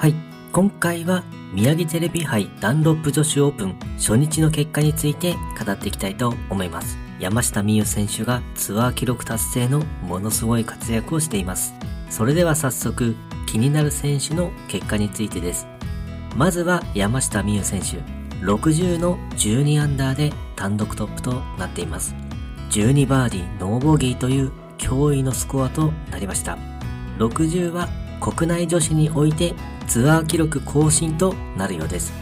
はい、今回は宮城テレビ杯ダンロップ女子オープン初日の結果について語っていきたいと思います。山下美夢選手がツアー記録達成のものすごい活躍をしています。それでは早速気になる選手の結果についてです。まずは山下美夢選手。60の12アンダーで単独トップとなっています。12バーディーノーボギーという驚異のスコアとなりました。60は国内女子においてツアー記録更新となるようです。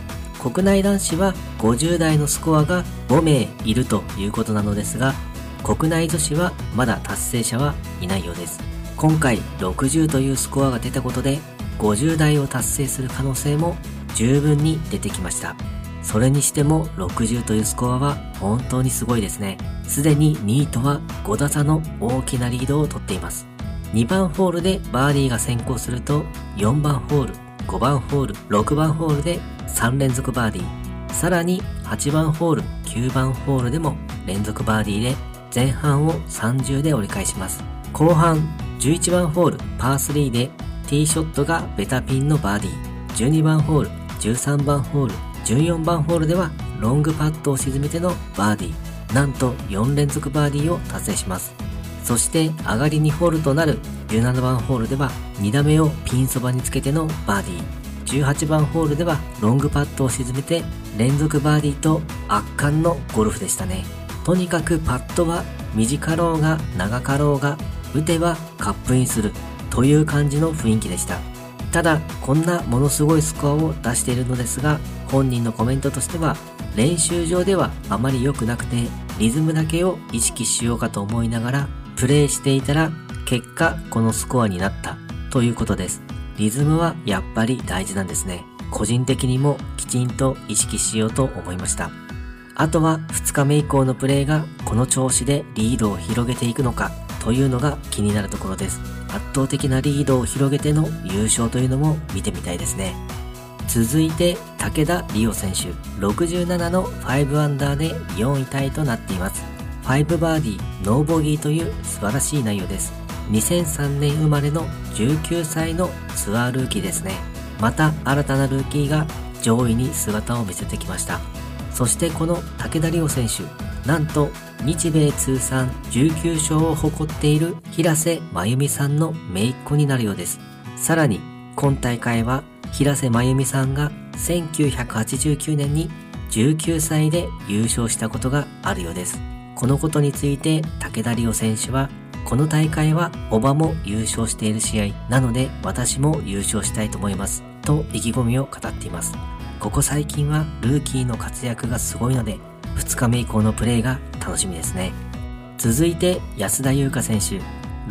国内男子は50代のスコアが5名いるということなのですが、国内女子はまだ達成者はいないようです。今回60というスコアが出たことで、50代を達成する可能性も十分に出てきました。それにしても60というスコアは本当にすごいですね。すでに2位とは5打差の大きなリードをとっています。2番ホールでバーディーが先行すると4番ホール、5番ホール、6番ホールで3連続バーディー。さらに8番ホール、9番ホールでも連続バーディーで前半を30で折り返します。後半11番ホール、パー3でティーショットがベタピンのバーディー。12番ホール、13番ホール、14番ホールではロングパットを沈めてのバーディー。なんと4連続バーディーを達成します。そして上がり2ホールとなる17番ホールでは2打目をピンそばにつけてのバーディー。18番ホールではロングパットを沈めて連続バーディーと圧巻のゴルフでしたね。とにかくパットは短ろうが長かろうが打てばカップインするという感じの雰囲気でした。ただ、こんなものすごいスコアを出しているのですが、本人のコメントとしては、練習場ではあまり良くなくて、リズムだけを意識しようかと思いながらプレイしていたら結果このスコアになったということです。リズムはやっぱり大事なんですね。個人的にもきちんと意識しようと思いました。あとは2日目以降のプレイがこの調子でリードを広げていくのかというのが気になるところです。圧倒的なリードを広げての優勝というのも見てみたいですね。続いて武田理央選手67の5アンダーで4位タイとなっています。5バーディー、ノーボギーという素晴らしい内容です。2003年生まれの19歳のツアールーキーですね。また新たなルーキーが上位に姿を見せてきました。そしてこの武田理央選手、なんと日米通算19勝を誇っている平瀬真由美さんの姪っ子になるようです。さらに今大会は平瀬真由美さんが1989年に19歳で優勝したことがあるようです。このことについて武田理央選手はこの大会はおばも優勝している試合なので私も優勝したいと思いますと意気込みを語っています。ここ最近はルーキーの活躍がすごいので2日目以降のプレーが楽しみですね。続いて安田優花選手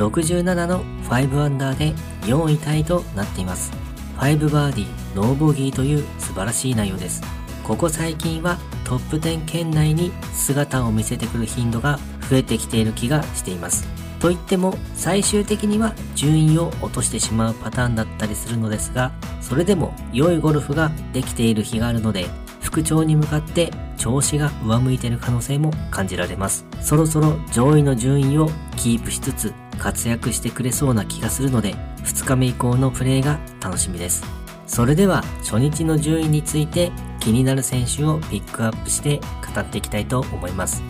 67の5アンダーで4位タイとなっています。5バーディー、ノーボギーという素晴らしい内容です。ここ最近はトップ10圏内に姿を見せてくる頻度が増えてきている気がしています。といっても最終的には順位を落としてしまうパターンだったりするのですが、それでも良いゴルフができている日があるので、復調に向かって調子が上向いている可能性も感じられます。そろそろ上位の順位をキープしつつ活躍してくれそうな気がするので、2日目以降のプレーが楽しみです。それでは初日の順位について気になる選手をピックアップして語っていきたいと思います。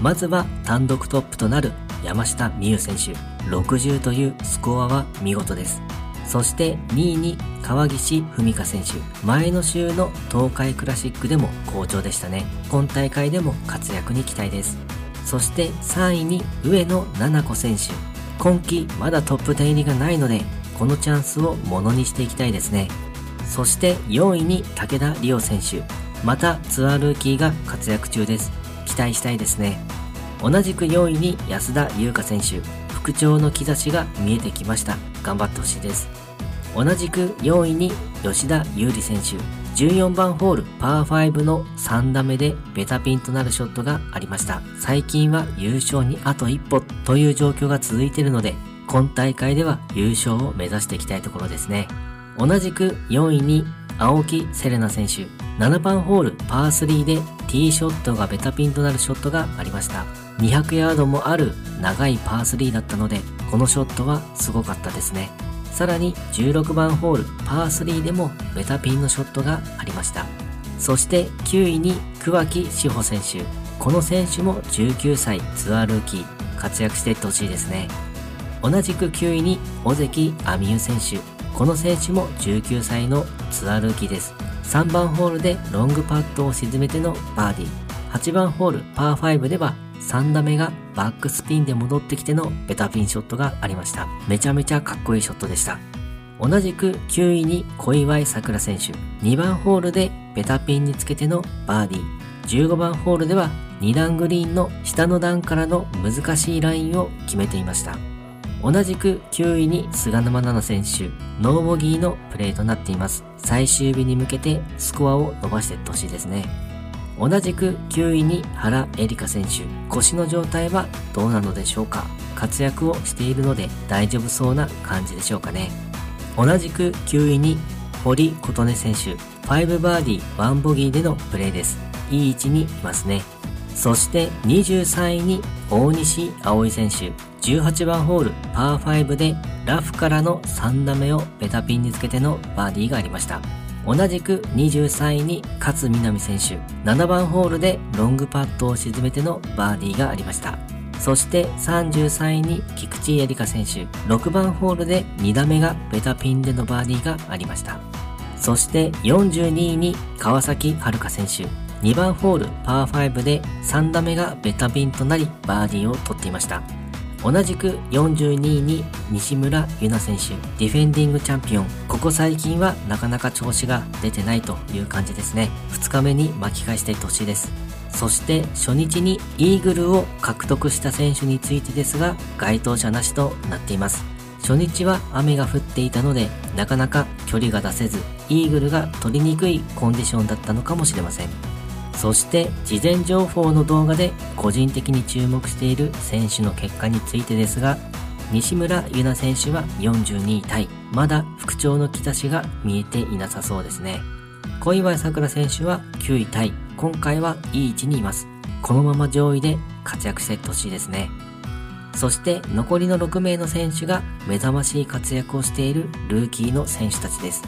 まずは単独トップとなる山下美夢選手。60というスコアは見事です。そして2位に川岸文香選手。前の週の東海クラシックでも好調でしたね。今大会でも活躍に期待です。そして3位に上野七々子選手。今季まだトップ10入りがないので、このチャンスをものにしていきたいですね。そして4位に武田理央選手。またツアールーキーが活躍中です。期待したいですね。同じく4位に安田優香選手。復調の兆しが見えてきました。頑張ってほしいです。同じく4位に吉田優里選手。14番ホールパー5の3打目でベタピンとなるショットがありました。最近は優勝にあと一歩という状況が続いているので、今大会では優勝を目指していきたいところですね。同じく4位に青木セレナ選手。7番ホールパー3でティーショットがベタピンとなるショットがありました。200ヤードもある長いパー3だったので、このショットはすごかったですね。さらに16番ホールパー3でもベタピンのショットがありました。そして9位に桑木志保選手。この選手も19歳ツアールーキー活躍していってほしいですね。同じく9位に尾関亜美優選手。この選手も19歳のツアールーキーです。3番ホールでロングパットを沈めてのバーディー。8番ホールパー5では3打目がバックスピンで戻ってきてのベタピンショットがありました。めちゃめちゃかっこいいショットでした。同じく9位に小祝さくら選手。2番ホールでベタピンにつけてのバーディー。15番ホールでは2段グリーンの下の段からの難しいラインを決めていました。同じく9位に菅沼奈々選手、ノーボギーのプレーとなっています。最終日に向けてスコアを伸ばしていってほしいですね。同じく9位に原エリカ選手。腰の状態はどうなのでしょうか活躍をしているので大丈夫そうな感じでしょうかね。同じく9位に堀琴音選手。5バーディー1ボギーでのプレーです。いい位置にいますね。そして23位に大西葵選手。18番ホールパー5でラフからの3打目をベタピンにつけてのバーディーがありました。同じく23位に勝みなみ選手、7番ホールでロングパットを沈めてのバーディーがありました。そして33位に菊池絵里香選手、6番ホールで2打目がベタピンでのバーディーがありました。そして42位に川崎遥選手、2番ホールパー5で3打目がベタピンとなりバーディーを取っていました。同じく42位に西村優奈選手、ディフェンディングチャンピオン。ここ最近はなかなか調子が出てないという感じですね。2日目に巻き返していってほしいです。そして初日にイーグルを獲得した選手についてですが、該当者なしとなっています。初日は雨が降っていたので、なかなか距離が出せず、イーグルが取りにくいコンディションだったのかもしれません。そして事前情報の動画で個人的に注目している選手の結果についてですが、西村優奈選手は42位タイ。まだ復調の兆しが見えていなさそうですね。小祝さくら選手は9位タイ。今回はいい位置にいます。このまま上位で活躍していってほしいですね。そして残りの6名の選手が目覚ましい活躍をしているルーキーの選手たちです。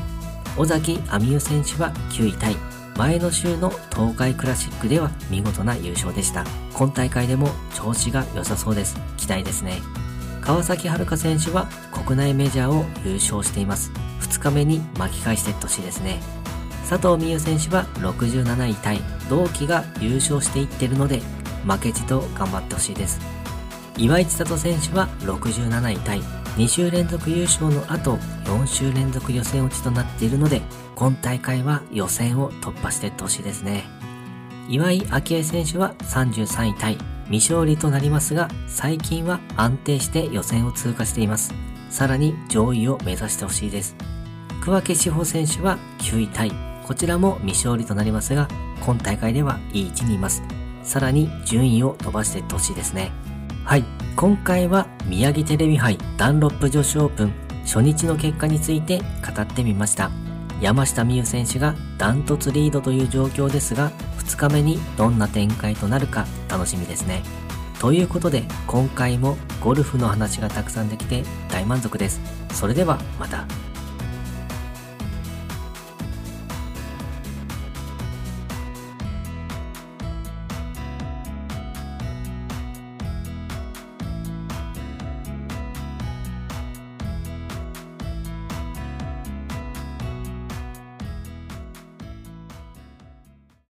尾崎亜美優選手は9位タイ。前の週の東海クラシックでは見事な優勝でした。今大会でも調子が良さそうです。期待ですね。川崎遥選手は国内メジャーを優勝しています。2日目に巻き返していってほしいですね。佐藤美優選手は67位タイ。同期が優勝していってるので、負けじと頑張ってほしいです。岩井千里選手は67位タイ。2週連続優勝の後、4週連続予選落ちとなっているので、今大会は予選を突破していってほしいですね。岩井明恵選手は33位タイ、未勝利となりますが、最近は安定して予選を通過しています。さらに上位を目指してほしいです。桑木志保選手は9位タイ、こちらも未勝利となりますが、今大会ではいい位置にいます。さらに順位を伸ばしていってほしいですね。はい。今回は宮城テレビ杯ダンロップ女子オープン初日の結果について語ってみました。山下美夢選手がダントツリードという状況ですが、2日目にどんな展開となるか楽しみですね。ということで、今回もゴルフの話がたくさんできて大満足です。それではまた。